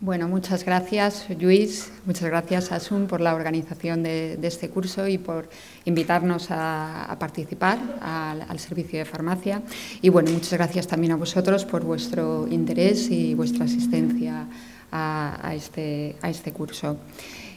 Bueno, muchas gracias, Luis. Muchas gracias, Asun, por la organización de, este curso y por invitarnos a, participar al, servicio de farmacia. Y bueno, muchas gracias también a vosotros por vuestro interés y vuestra asistencia a, este, este, curso.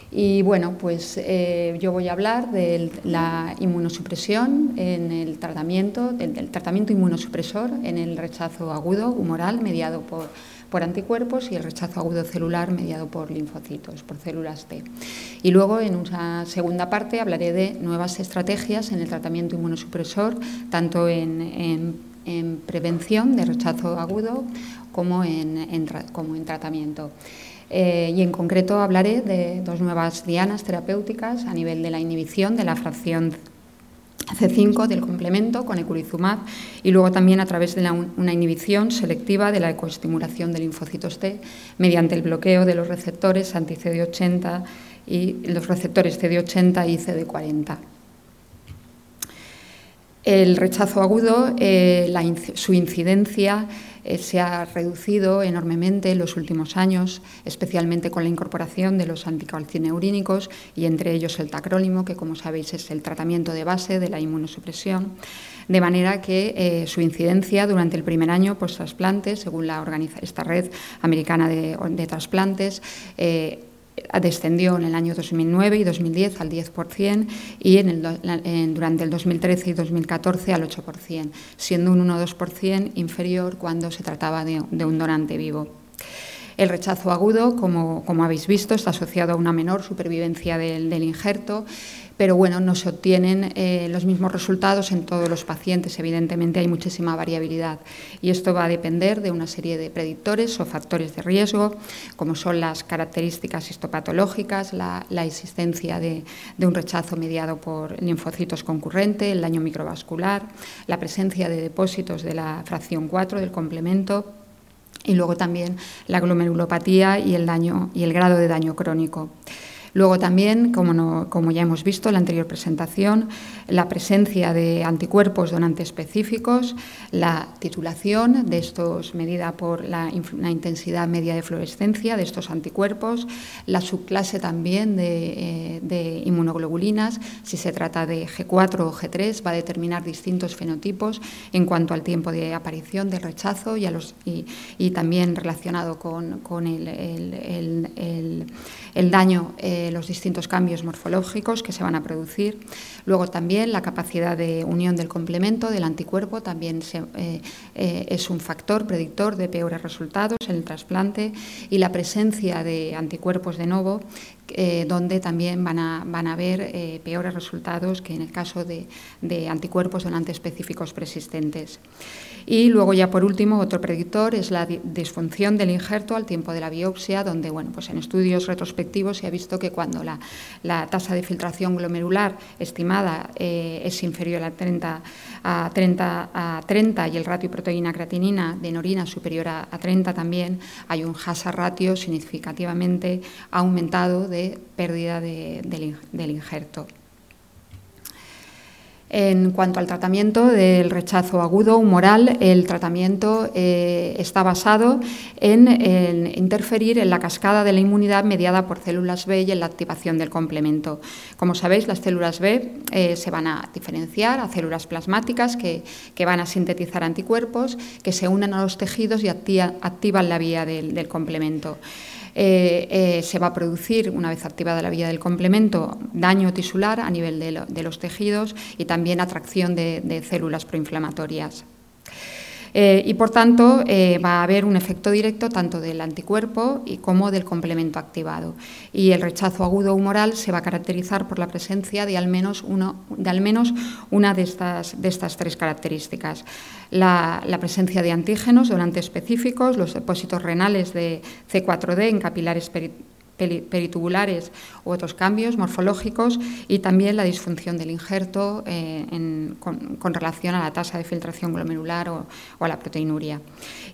Y bueno, pues eh, yo voy a hablar de la inmunosupresión en el tratamiento, del tratamiento inmunosupresor en el rechazo agudo humoral mediado por por anticuerpos y el rechazo agudo celular mediado por linfocitos, por células T. Y luego, en una segunda parte, hablaré de nuevas estrategias en el tratamiento inmunosupresor, tanto en, prevención de rechazo agudo como en, tratamiento. Eh, y en concreto hablaré de dos nuevas dianas terapéuticas a nivel de la inhibición de la fracción C5 del complemento con eculizumab y luego también a través de una inhibición selectiva de la ecoestimulación de linfocitos T mediante el bloqueo de los receptores anti-CD80 y los receptores CD80 y CD40. El rechazo agudo, eh, su incidencia eh, se ha reducido enormemente en los últimos años, especialmente con la incorporación de los anticalcineurínicos y entre ellos el tacrólimo, que como sabéis es el tratamiento de base de la inmunosupresión, de manera que eh, su incidencia durante el primer año post-trasplante, según la esta red americana de, trasplantes, eh, descendió en el año 2009 y 2010 al 10% y en durante el 2013 y 2014 al 8%, siendo un 1-2% inferior cuando se trataba de, un donante vivo. El rechazo agudo, como, habéis visto, está asociado a una menor supervivencia del injerto pero bueno, no se obtienen eh, los mismos resultados en todos los pacientes. Evidentemente hay muchísima variabilidad y esto va a depender de una serie de predictores o factores de riesgo, como son las características histopatológicas, la, existencia de, un rechazo mediado por linfocitos concurrente, el daño microvascular, la presencia de depósitos de la fracción 4 del complemento y luego también la glomerulopatía y el, daño, y el grado de daño crónico. Luego también, como, ya hemos visto en la anterior presentación, la presencia de anticuerpos donantes específicos, la titulación de estos medida por la, intensidad media de fluorescencia de estos anticuerpos, la subclase también de, eh, inmunoglobulinas, si se trata de G4 o G3, va a determinar distintos fenotipos en cuanto al tiempo de aparición del rechazo y, los, y, también relacionado con, el, daño. Eh, los distintos cambios morfológicos que se van a producir. Luego también la capacidad de unión del complemento del anticuerpo también eh, eh, es un factor predictor de peores resultados en el trasplante y la presencia de anticuerpos de nuevo eh, donde también van a, van a haber peores resultados que en el caso de, anticuerpos donantes específicos persistentes. Y luego ya por último, otro predictor es la disfunción del injerto al tiempo de la biopsia, donde bueno, pues en estudios retrospectivos se ha visto que cuando la, tasa de filtración glomerular estimada eh, es inferior a 30, a, 30, a 30 y el ratio proteína-creatinina de en orina superior a, 30 también, hay un hazard ratio significativamente aumentado de pérdida del injerto. En cuanto al tratamiento del rechazo agudo humoral, el tratamiento eh, está basado en, interferir en la cascada de la inmunidad mediada por células B y en la activación del complemento. Como sabéis, las células B eh, se van a diferenciar a células plasmáticas que, van a sintetizar anticuerpos que se unen a los tejidos y activan la vía del complemento. Eh, eh, se va a producir, una vez activada la vía del complemento, daño tisular a nivel de, los tejidos y también atracción de células proinflamatorias. Eh, y por tanto eh, va a haber un efecto directo tanto del anticuerpo y como del complemento activado. Y el rechazo agudo humoral se va a caracterizar por la presencia de al menos, de al menos una de estas, de estas tres características. La, presencia de antígenos donantes específicos, los depósitos renales de C4D en capilares peritubulares u otros cambios morfológicos y también la disfunción del injerto eh, con, relación a la tasa de filtración glomerular o, a la proteinuria.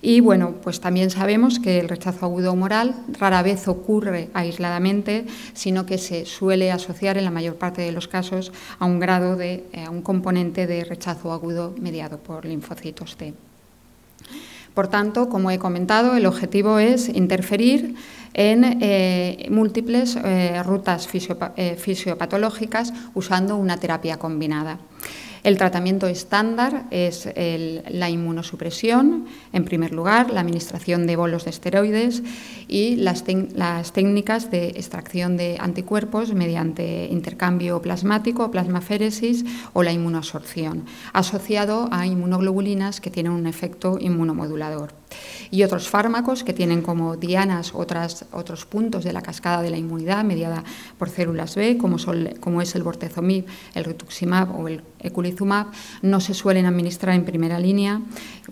Y bueno, pues también sabemos que el rechazo agudo humoral rara vez ocurre aisladamente, sino que se suele asociar en la mayor parte de los casos a un grado de, eh, a un componente de rechazo agudo mediado por linfocitos T. Por tanto, como he comentado, el objetivo es interferir en eh, múltiples eh, rutas fisiopatológicas usando una terapia combinada. El tratamiento estándar es la inmunosupresión, en primer lugar, la administración de bolos de esteroides y las, técnicas de extracción de anticuerpos mediante intercambio plasmático, plasmaféresis o la inmunoabsorción, asociado a inmunoglobulinas que tienen un efecto inmunomodulador y otros fármacos que tienen como dianas otras, otros puntos de la cascada de la inmunidad mediada por células B, como, como es el bortezomib, el rituximab o el eculizumab, no se suelen administrar en primera línea,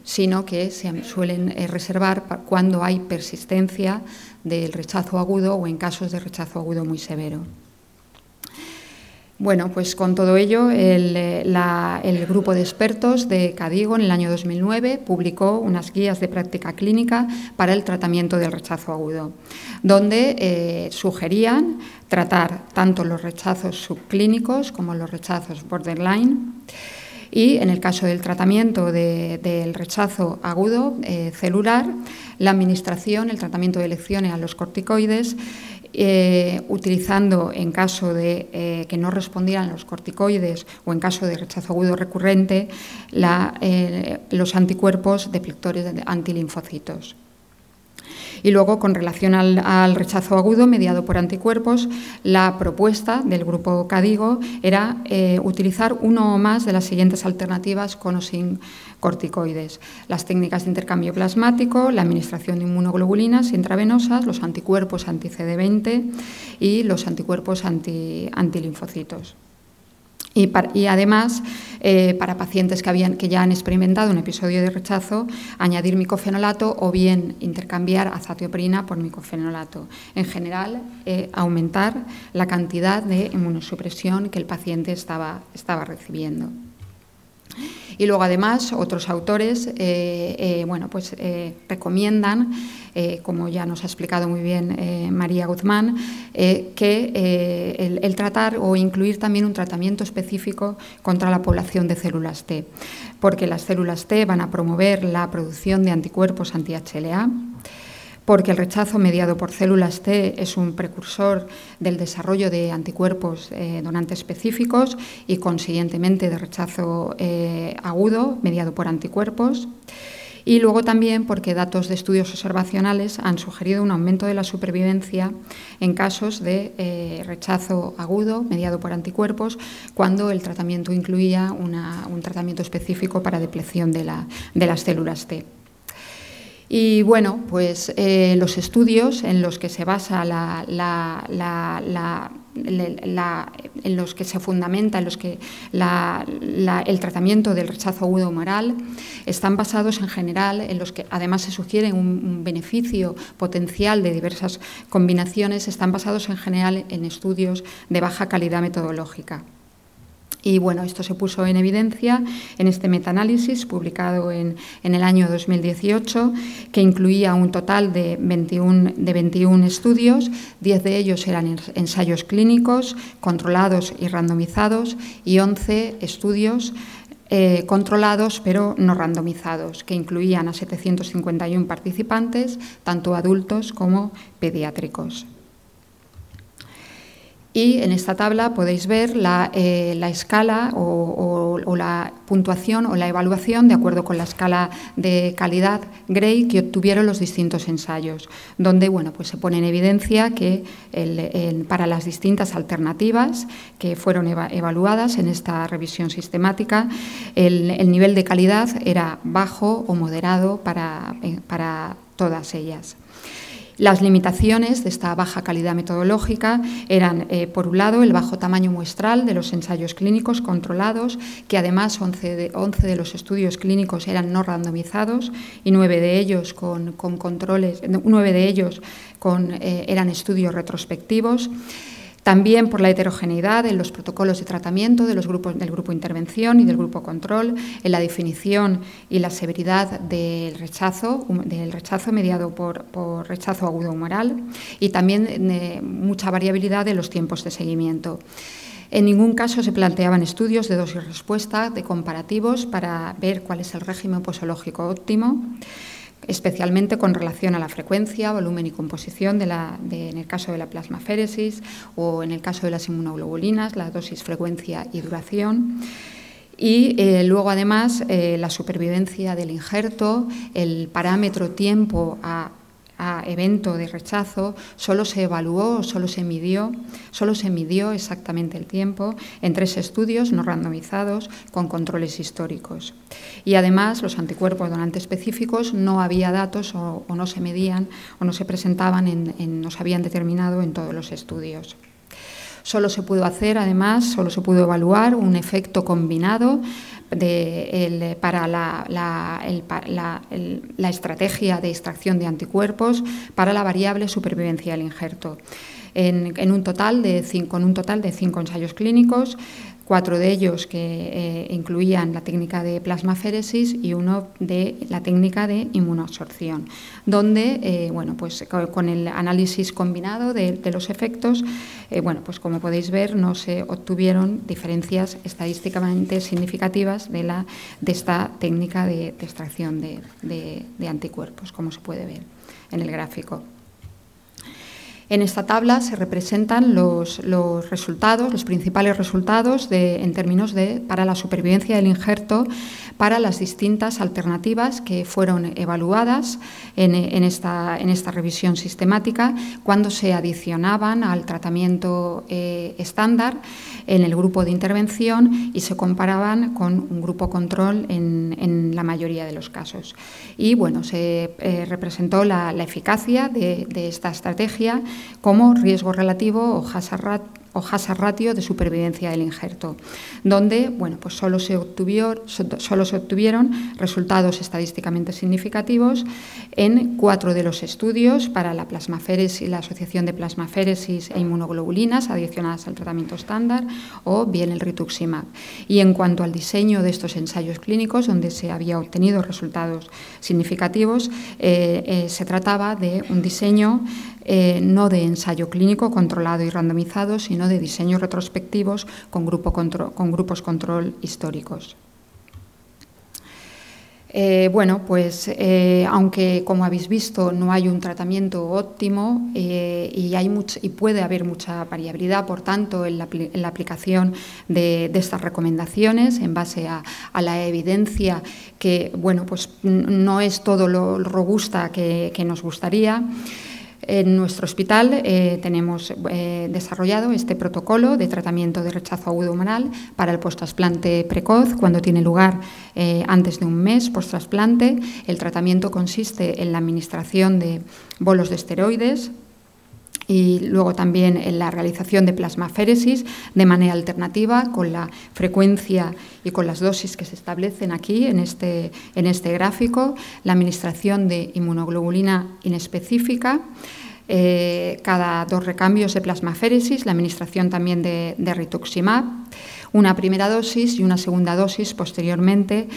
sino que se suelen eh, reservar cuando hay persistencia del rechazo agudo o en casos de rechazo agudo muy severo. Bueno, pues con todo ello, eh, el, grupo de expertos de Cadigo en el año 2009 publicó unas guías de práctica clínica para el tratamiento del rechazo agudo, donde eh, sugerían tratar tanto los rechazos subclínicos como los rechazos borderline. Y en el caso del tratamiento del rechazo agudo eh, celular, la administración, el tratamiento de elecciones a los corticoides eh, utilizando en caso de eh, que no respondieran los corticoides o en caso de rechazo agudo recurrente eh, los anticuerpos deplectores antilinfocitos. Y luego, con relación al, rechazo agudo mediado por anticuerpos, la propuesta del grupo Cadigo era eh, utilizar uno o más de las siguientes alternativas con o sin corticoides. Las técnicas de intercambio plasmático, la administración de inmunoglobulinas intravenosas, los anticuerpos anti-CD20 y los anticuerpos anti, antilinfocitos. Y, además, eh, para pacientes que, habían, que ya han experimentado un episodio de rechazo, añadir micofenolato o bien intercambiar azatioprina por micofenolato. En general, eh, aumentar la cantidad de inmunosupresión que el paciente estaba, estaba recibiendo. Y luego, además, otros autores eh, eh, bueno, pues, eh, recomiendan, como ya nos ha explicado muy bien María Guzmán, que el, tratar o incluir también un tratamiento específico contra la población de células T, porque las células T van a promover la producción de anticuerpos anti-HLA porque el rechazo mediado por células T es un precursor del desarrollo de anticuerpos eh, donantes específicos y consiguientemente de rechazo eh, agudo mediado por anticuerpos. Y luego también porque datos de estudios observacionales han sugerido un aumento de la supervivencia en casos de eh, rechazo agudo mediado por anticuerpos cuando el tratamiento incluía un tratamiento específico para depleción de las células T. Y bueno, pues eh, los estudios en los que se basa la, en los que se fundamenta, en los que el tratamiento del rechazo agudo moral, están basados en general en los que además se sugiere un beneficio potencial de diversas combinaciones, están basados en general en estudios de baja calidad metodológica. Y bueno, esto se puso en evidencia en este metaanálisis publicado en, el año 2018, que incluía un total de 21, de 21 estudios, 10 de ellos eran ensayos clínicos, controlados y randomizados, y 11 estudios eh, controlados pero no randomizados, que incluían a 751 participantes, tanto adultos como pediátricos. Y en esta tabla podéis ver la, eh, escala o, la puntuación o la evaluación de acuerdo con la escala de calidad Gray que obtuvieron los distintos ensayos, donde bueno, pues se pone en evidencia que para las distintas alternativas que fueron evaluadas en esta revisión sistemática, el, nivel de calidad era bajo o moderado para, eh, para todas ellas. Las limitaciones de esta baja calidad metodológica eran, eh, por un lado, el bajo tamaño muestral de los ensayos clínicos controlados, que además 11 de, los estudios clínicos eran no randomizados y nueve de ellos con, controles, nueve de ellos con, eh, eran estudios retrospectivos. También por la heterogeneidad en los protocolos de tratamiento de los grupos, del grupo intervención y del grupo control, en la definición y la severidad del rechazo, del rechazo mediado por, rechazo agudo humoral y también eh, mucha variabilidad en los tiempos de seguimiento. En ningún caso se planteaban estudios de dosis respuesta, de comparativos para ver cuál es el régimen posológico óptimo. Especialmente con relación a la frecuencia, volumen y composición de la, en el caso de la plasmaféresis o en el caso de las inmunoglobulinas, la dosis, frecuencia y duración. Y eh, luego, además, eh, la supervivencia del injerto, el parámetro tiempo a a evento de rechazo, solo se evaluó, solo se midió, solo se midió exactamente el tiempo en tres estudios no randomizados con controles históricos. Y además los anticuerpos donantes específicos no había datos o, no se medían o no se presentaban, en, no se habían determinado en todos los estudios. Solo se pudo hacer, además, solo se pudo evaluar un efecto combinado para la, estrategia de extracción de anticuerpos para la variable supervivencia del injerto. En, con un total de cinco ensayos clínicos, cuatro de ellos que eh, incluían la técnica de plasmaféresis y uno de la técnica de inmunoabsorción, donde, eh, bueno, pues con el análisis combinado de, los efectos, eh, bueno, pues como podéis ver, no se obtuvieron diferencias estadísticamente significativas de, la, de esta técnica de, extracción de anticuerpos, como se puede ver en el gráfico. En esta tabla se representan los, resultados, los principales resultados en términos de para la supervivencia del injerto para las distintas alternativas que fueron evaluadas en, esta, revisión sistemática cuando se adicionaban al tratamiento eh, estándar en el grupo de intervención y se comparaban con un grupo control en, la mayoría de los casos. Y bueno, se eh, representó la, eficacia de, de esta estrategia como riesgo relativo o hazard o hazard ratio de supervivencia del injerto, donde bueno, pues solo, se obtuvieron resultados estadísticamente significativos en cuatro de los estudios para la plasmaféresis, la asociación de plasmaféresis e inmunoglobulinas adicionadas al tratamiento estándar o bien el rituximab. Y en cuanto al diseño de estos ensayos clínicos, donde se había obtenido resultados significativos, eh, eh, se trataba de un diseño eh, no de ensayo clínico controlado y randomizado, sino de diseños retrospectivos con, grupos control históricos. Eh, bueno, pues eh, aunque como habéis visto no hay un tratamiento óptimo y, puede haber mucha variabilidad, por tanto, en la, aplicación de, estas recomendaciones en base a, la evidencia que, bueno, pues no es todo lo robusta que nos gustaría. En nuestro hospital eh, tenemos eh, desarrollado este protocolo de tratamiento de rechazo agudo humoral para el post-trasplante precoz cuando tiene lugar eh, antes de un mes post-trasplante. El tratamiento consiste en la administración de bolos de esteroides y luego también en la realización de plasmaféresis de manera alternativa con la frecuencia y con las dosis que se establecen aquí en este, en este gráfico, la administración de inmunoglobulina inespecífica. Eh, cada dos recambios de plasmaféresis, la administración también de, rituximab, una primera dosis y una segunda dosis posteriormente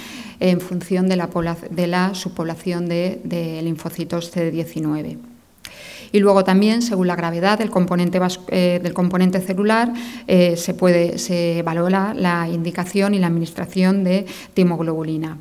en función de la, de la subpoblación de, de linfocitos CD19. Y luego también, según la gravedad del componente, eh, del componente celular, eh, se, puede, se valora la indicación y la administración de timoglobulina.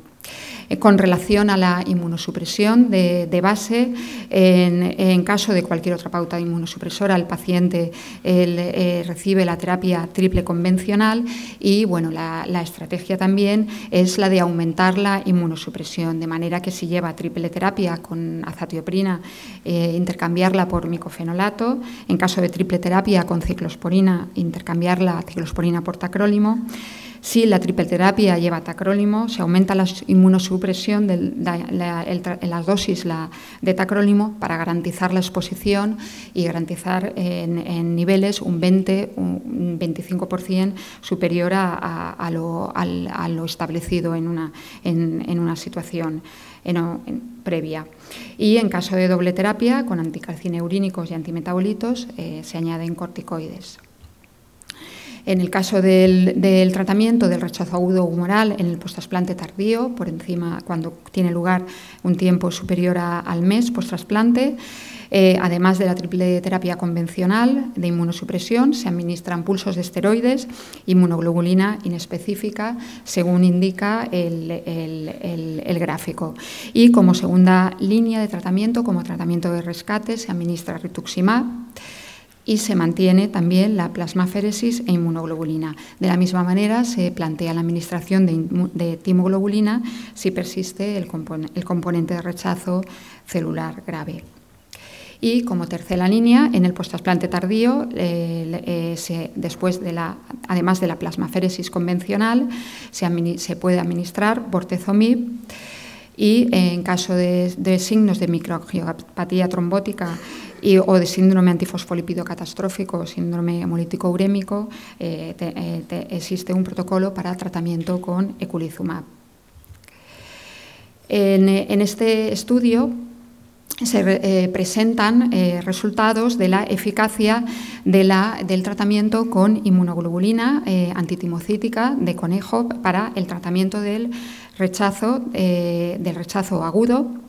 Eh, con relación a la inmunosupresión de, base, en, caso de cualquier otra pauta inmunosupresora, el paciente eh, recibe la terapia triple convencional y bueno, la, estrategia también es la de aumentar la inmunosupresión, de manera que si lleva triple terapia con azatioprina, eh, intercambiarla por micofenolato, en caso de triple terapia con ciclosporina, intercambiarla ciclosporina por tacrólimo. Si la tripleterapia lleva tacrólimo, se aumenta la inmunosupresión de las dosis de tacrólimo para garantizar la exposición y garantizar en, niveles un 20, un 25% superior a, lo, establecido en una, en, una situación previa. Y en caso de doble terapia, con anticalcineurínicos y antimetabolitos, eh, se añaden corticoides. En el caso del, tratamiento del rechazo agudo humoral en el posttrasplante tardío, por encima cuando tiene lugar un tiempo superior al mes posttrasplante, eh, además de la triple terapia convencional de inmunosupresión, se administran pulsos de esteroides, inmunoglobulina inespecífica, según indica el, el, gráfico. Y como segunda línea de tratamiento, como tratamiento de rescate, se administra rituximab y se mantiene también la plasmaféresis e inmunoglobulina. De la misma manera, se plantea la administración de, de timoglobulina si persiste el, componente de rechazo celular grave. Y como tercera línea, en el posttrasplante tardío, eh, eh, después de la, además de la plasmaféresis convencional, se, puede administrar bortezomib y en caso de, signos de microangiopatía trombótica o de síndrome antifosfolípido catastrófico o síndrome hemolítico urémico, eh, existe un protocolo para tratamiento con eculizumab. en este estudio se eh, presentan eh, resultados de la eficacia del tratamiento con inmunoglobulina eh, antitimocítica de conejo para el tratamiento del rechazo, del rechazo agudo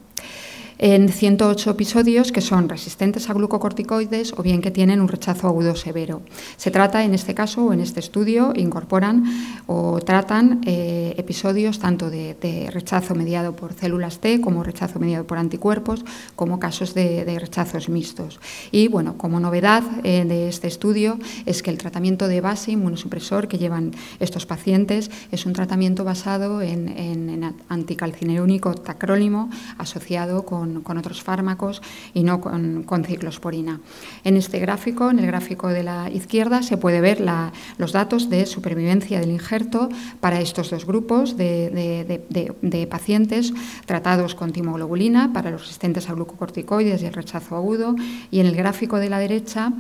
en 108 episodios que son resistentes a glucocorticoides o bien que tienen un rechazo agudo severo. Se trata, en este caso o en este estudio, incorporan o tratan eh, episodios tanto de, rechazo mediado por células T como rechazo mediado por anticuerpos, como casos de, rechazos mixtos. Y bueno, como novedad eh, de este estudio es que el tratamiento de base inmunosupresor que llevan estos pacientes es un tratamiento basado en, en, en asociado con con, otros fármacos y no con, ciclosporina. En este gráfico, en el gráfico de la izquierda, se puede ver los datos de supervivencia del injerto para estos dos grupos de, pacientes tratados con timoglobulina para los resistentes a glucocorticoides y el rechazo agudo. Y en el gráfico de la derecha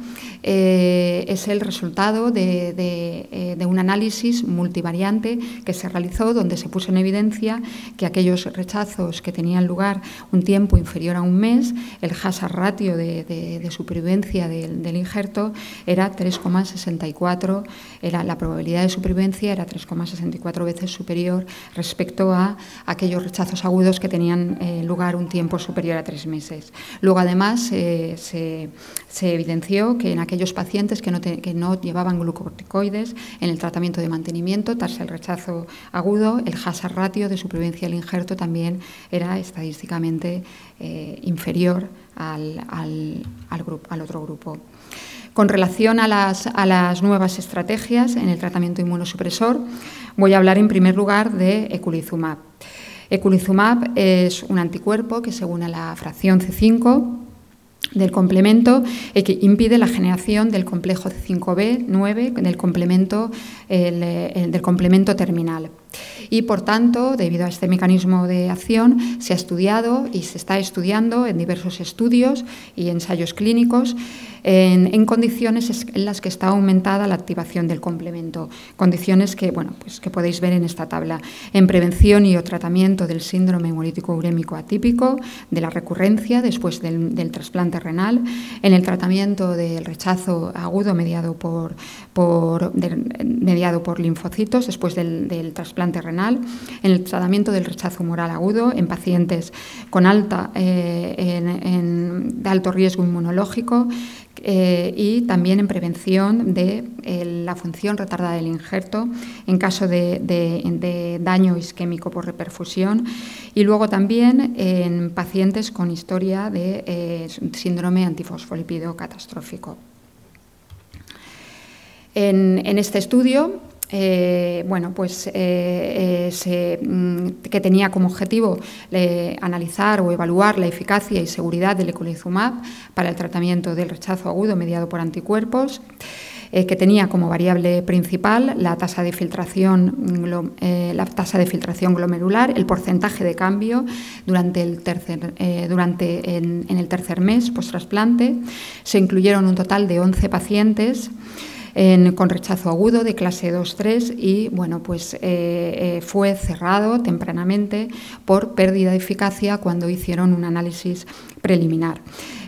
eh, es el resultado eh, de, un análisis multivariante que se realizó donde se puso en evidencia que aquellos rechazos que tenían lugar un tiempo inferior a un mes, el hazard ratio de, supervivencia del, injerto era 3,64, era, la probabilidad de supervivencia era 3,64 veces superior respecto a aquellos rechazos agudos que tenían eh, lugar un tiempo superior a tres meses. Luego, además, eh, se, evidenció que en aquellos pacientes que no, que no llevaban glucocorticoides, en el tratamiento de mantenimiento, tras el rechazo agudo, el hazard ratio de supervivencia del injerto también era estadísticamente eh, inferior al, otro grupo. Con relación a las, a las, nuevas estrategias en el tratamiento inmunosupresor, voy a hablar en primer lugar de eculizumab. Eculizumab es un anticuerpo que, según la fracción C5, del complemento eh, que impide la generación del complejo C5b 9 del complemento, del complemento terminal. Y por tanto, debido a este mecanismo de acción, se ha estudiado y se está estudiando en diversos estudios y ensayos clínicos en, condiciones en las que está aumentada la activación del complemento, condiciones que, bueno, pues que podéis ver en esta tabla, en prevención y o tratamiento del síndrome hemolítico urémico atípico, de la recurrencia después del, trasplante renal, en el tratamiento del rechazo agudo mediado por, por, mediado por linfocitos después del, trasplante renal, en el tratamiento del rechazo humoral agudo en pacientes con alta, eh, de alto riesgo inmunológico, eh, y también en prevención de eh, la función retardada del injerto en caso de, daño isquémico por reperfusión y luego también en pacientes con historia de síndrome antifosfolípido catastrófico. en este estudio eh, bueno, pues, eh, eh, mm, que tenía como objetivo analizar o evaluar la eficacia y seguridad del eculizumab para el tratamiento del rechazo agudo mediado por anticuerpos. que tenía como variable principal la tasa de filtración, la tasa de filtración glomerular, el porcentaje de cambio durante el tercer, durante en, el tercer mes post trasplante. Se incluyeron un total de 11 pacientes con rechazo agudo de clase 2-3 y bueno, pues, eh, eh, fue cerrado tempranamente por pérdida de eficacia cuando hicieron un análisis preliminar.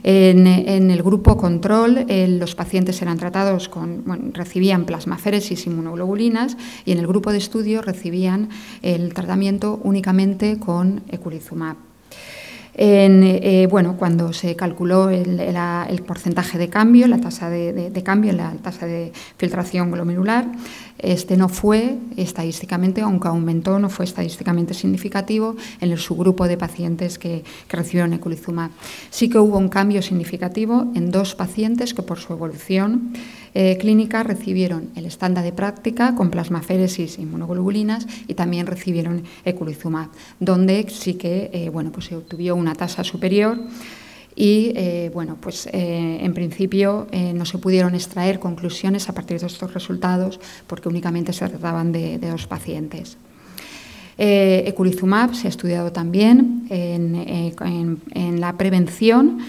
En, el grupo control, los pacientes eran tratados con, recibían plasmaféresis inmunoglobulinas y en el grupo de estudio recibían el tratamiento únicamente con eculizumab. En, eh, bueno, cuando se calculó el, porcentaje de cambio, la tasa de, cambio, la tasa de filtración glomerular, este no fue estadísticamente, aunque aumentó, no fue estadísticamente significativo en el subgrupo de pacientes que, recibieron eculizumab. Sí que hubo un cambio significativo en dos pacientes que por su evolución eh, clínica recibieron el estándar de práctica con plasmaféresis e inmunoglobulinas y también recibieron eculizumab, donde sí que eh, bueno, pues se obtuvo una tasa superior y eh, bueno, pues en principio no se pudieron extraer conclusiones a partir de estos resultados porque únicamente se trataban de, dos pacientes. eculizumab se ha estudiado también en la prevención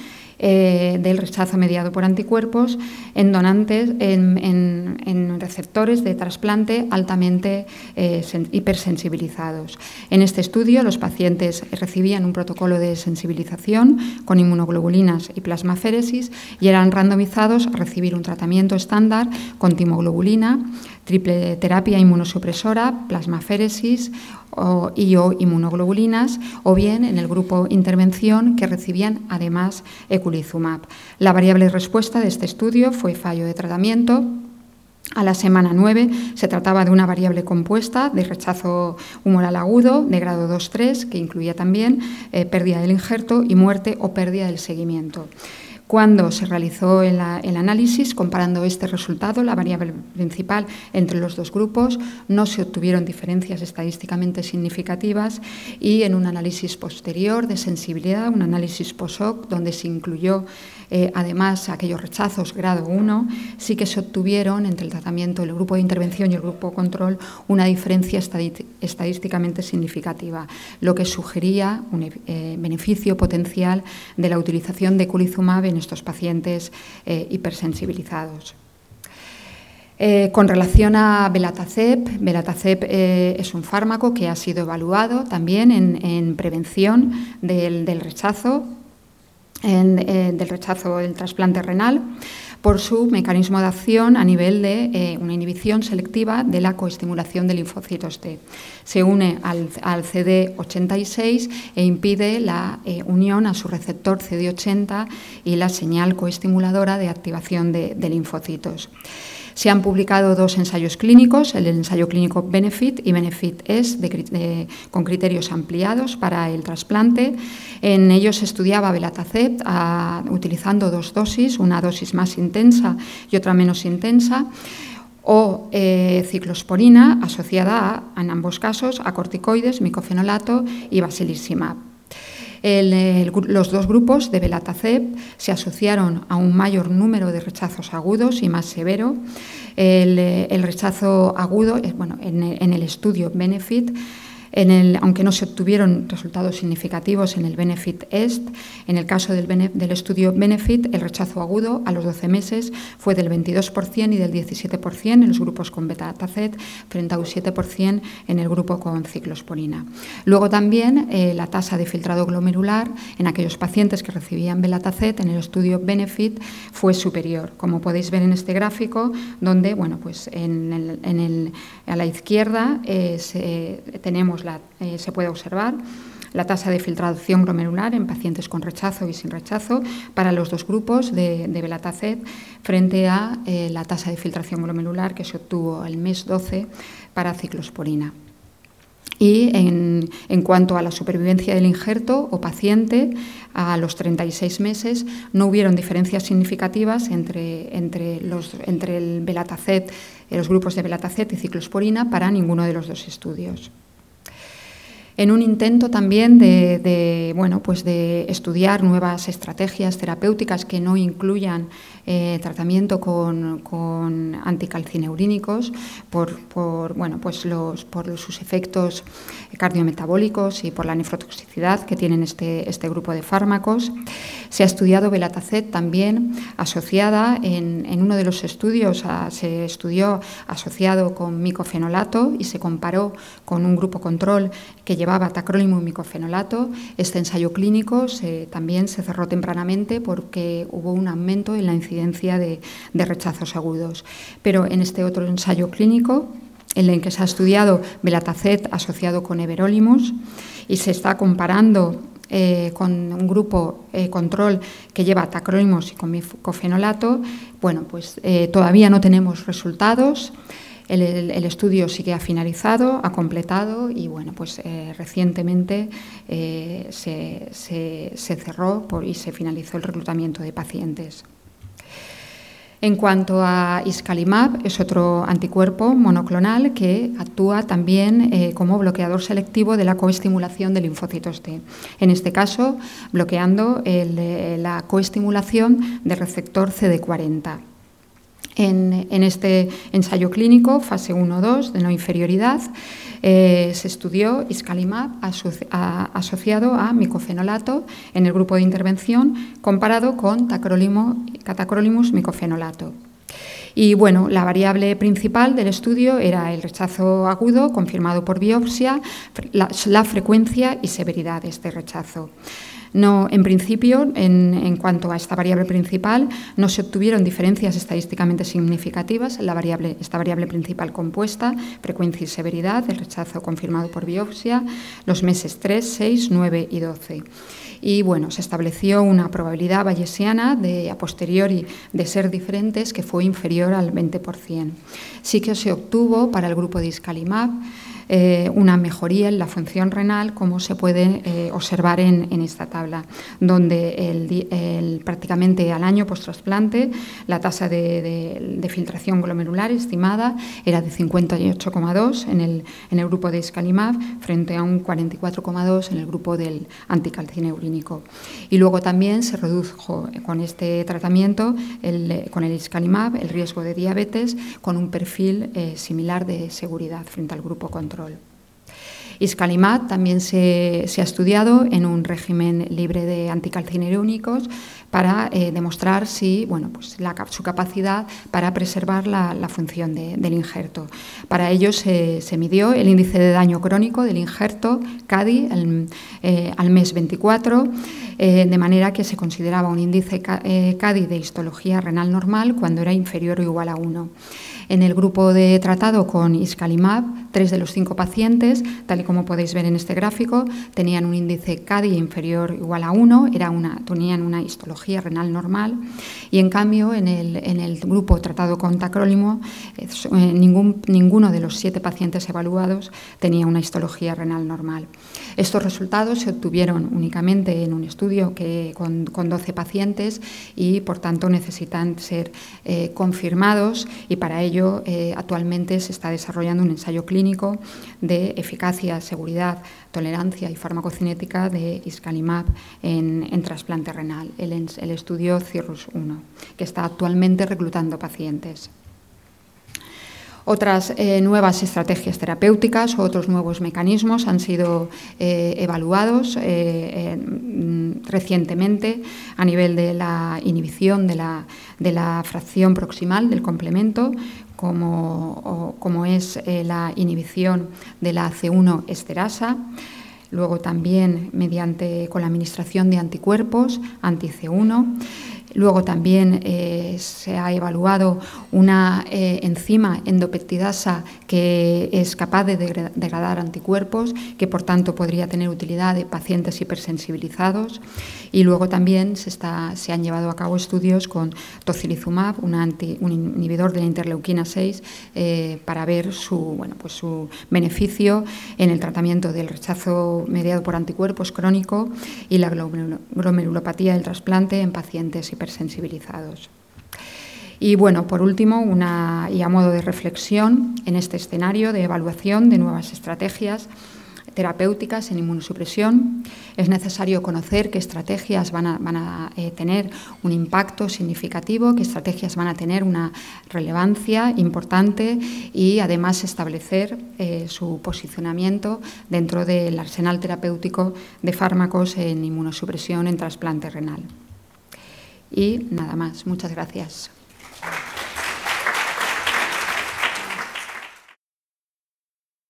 eh, del rechazo mediado por anticuerpos en donantes, en, receptores de trasplante altamente eh, hipersensibilizados. En este estudio, los pacientes recibían un protocolo de sensibilización con inmunoglobulinas y plasmaféresis y eran randomizados a recibir un tratamiento estándar con timoglobulina, triple terapia inmunosupresora, plasmaféresis o, y o inmunoglobulinas, o bien en el grupo intervención que recibían además eculizumab. La variable respuesta de este estudio fue fallo de tratamiento, a la semana 9 se trataba de una variable compuesta de rechazo humoral agudo de grado 2-3, que incluía también eh, pérdida del injerto y muerte o pérdida del seguimiento. Cuando se realizó el, análisis, comparando este resultado, la variable principal entre los dos grupos, no se obtuvieron diferencias estadísticamente significativas y en un análisis posterior de sensibilidad, un análisis POSOC, donde se incluyó eh, además aquellos rechazos grado 1, sí que se obtuvieron entre el tratamiento, el grupo de intervención y el grupo control una diferencia estadísticamente significativa, lo que sugería un eh, beneficio potencial de la utilización de culizumab en estos pacientes eh, hipersensibilizados. con relación a Belatacep, Belatacep es un fármaco que ha sido evaluado también en, prevención del, rechazo eh, del rechazo del trasplante renal por su mecanismo de acción a nivel de eh, una inhibición selectiva de la coestimulación de linfocitos T. Se une al, CD86 e impide la eh, unión a su receptor CD80 y la señal coestimuladora de activación de linfocitos. Se han publicado dos ensayos clínicos, el ensayo clínico Benefit y Benefit S, con criterios ampliados para el trasplante. En ellos se estudiaba Belatacept utilizando dos dosis, una dosis más intensa y otra menos intensa o eh, ciclosporina asociada en ambos casos a corticoides, micofenolato y los dos grupos de Belatacep se asociaron a un mayor número de rechazos agudos y más severo. El, rechazo agudo, bueno, en el estudio Benefit, aunque no se obtuvieron resultados significativos en el Benefit Est, en el caso del, estudio Benefit, el rechazo agudo a los 12 meses fue del 22% y del 17% en los grupos con beta-tacet, frente a un 7% en el grupo con ciclosporina. Luego también eh, la tasa de filtrado glomerular en aquellos pacientes que recibían belatacet en el estudio Benefit fue superior, como podéis ver en este gráfico, donde bueno, pues en a la izquierda eh, eh, se puede observar la tasa de filtración glomerular en pacientes con rechazo y sin rechazo para los dos grupos de, de Belatacet frente a eh, la tasa de filtración glomerular que se obtuvo al mes 12 para ciclosporina. Y en, cuanto a la supervivencia del injerto o paciente, a los 36 meses no hubieron diferencias significativas entre, entre el Belatacet, los grupos de Belatacet y ciclosporina para ninguno de los dos estudios. En un intento también de, bueno, pues de estudiar nuevas estrategias terapéuticas que no incluyan eh, tratamiento con, anticalcineurínicos por, bueno, pues los, por sus efectos cardiometabólicos y por la nefrotoxicidad que tienen este, este grupo de fármacos. Se ha estudiado belatacet también asociada en, uno de los estudios, se estudió asociado con micofenolato y se comparó con un grupo control que llevaba tacrólimo y micofenolato. Este ensayo clínico también se cerró tempranamente porque hubo un aumento en la incidencia de, de rechazos agudos. Pero en este otro ensayo clínico, en el que se ha estudiado belatacet asociado con everolimus y se está comparando eh, con un grupo eh, control que lleva tacrolimus y con micofenolato, bueno, pues eh, todavía no tenemos resultados. El, estudio sí que ha finalizado, ha completado y bueno, pues recientemente se, se, cerró y se finalizó el reclutamiento de pacientes. En cuanto a iscalimab, es otro anticuerpo monoclonal que actúa también eh, como bloqueador selectivo de la coestimulación de linfocitos T. En este caso, bloqueando eh, la coestimulación del receptor CD40. En, este ensayo clínico, fase 1-2 de no inferioridad, eh, se estudió iscalimab asociado a micofenolato en el grupo de intervención comparado con catacrolimus micofenolato. Y bueno, la variable principal del estudio era el rechazo agudo confirmado por biopsia, la frecuencia y severidad de este rechazo. No, en principio, en, cuanto a esta variable principal, no se obtuvieron diferencias estadísticamente significativas en la variable, esta variable principal compuesta, frecuencia y severidad del rechazo confirmado por biopsia, los meses 3, 6, 9 y 12 y bueno, se estableció una probabilidad bayesiana de a posteriori de ser diferentes que fue inferior al 20%. Sí que se obtuvo para el grupo de iscalimab eh, una mejoría en la función renal, como se puede eh, observar en, esta tabla, donde prácticamente al año post-trasplante la tasa de, filtración glomerular estimada era de 58,2 en el, en el grupo de Iscalimab frente a un 44,2 en el grupo del anticalcineurínico. Y luego también se redujo con este tratamiento, con el Iscalimab, el riesgo de diabetes con un perfil eh, similar de seguridad frente al grupo control. Iscalimab también se, ha estudiado en un régimen libre de anticalcinerónicos para eh, demostrar si, bueno, pues su capacidad para preservar la, función del injerto. Para ello se, midió el índice de daño crónico del injerto CADI eh, al mes 24, eh, de manera que se consideraba un índice CADI de histología renal normal cuando era inferior o igual a 1. En el grupo de tratado con iscalimab, tres de los cinco pacientes, tal y como podéis ver en este gráfico, tenían un índice CADI inferior igual a 1, era una, tenían una histología renal normal, y en cambio en el, en el grupo tratado con tacrólimo, eh, eh, ningún, ninguno de los siete pacientes evaluados tenía una histología renal normal. Estos resultados se obtuvieron únicamente en un estudio que, con, con 12 pacientes y, por tanto, necesitan ser eh, confirmados y para ello eh, actualmente se está desarrollando un ensayo clínico de eficacia, seguridad, tolerancia y farmacocinética de iscalimab en, trasplante renal, el, estudio CIRRUS 1, que está actualmente reclutando pacientes. Otras eh, nuevas estrategias terapéuticas o otros nuevos mecanismos han sido eh, evaluados recientemente a nivel de la inhibición de la fracción proximal del complemento, como, como es la inhibición de la C1 esterasa luego también mediante con la administración de anticuerpos anti-C1 Luego también eh, se ha evaluado una eh, enzima endopeptidasa que es capaz de degradar anticuerpos, que por tanto podría tener utilidad de pacientes hipersensibilizados. Y luego también se, han llevado a cabo estudios con tocilizumab, un, un inhibidor de la interleuquina 6, eh, para ver su, bueno, pues su beneficio en el tratamiento del rechazo mediado por anticuerpos crónico y la glomerulopatía del trasplante en pacientes hipersensibilizados Y bueno, por último, una, y a modo de reflexión en este escenario de evaluación de nuevas estrategias, terapéuticas en inmunosupresión. Es necesario conocer qué estrategias van a, eh, tener un impacto significativo, qué estrategias van a tener una relevancia importante y además establecer eh, su posicionamiento dentro del arsenal terapéutico de fármacos en inmunosupresión en trasplante renal. Y nada más, muchas gracias.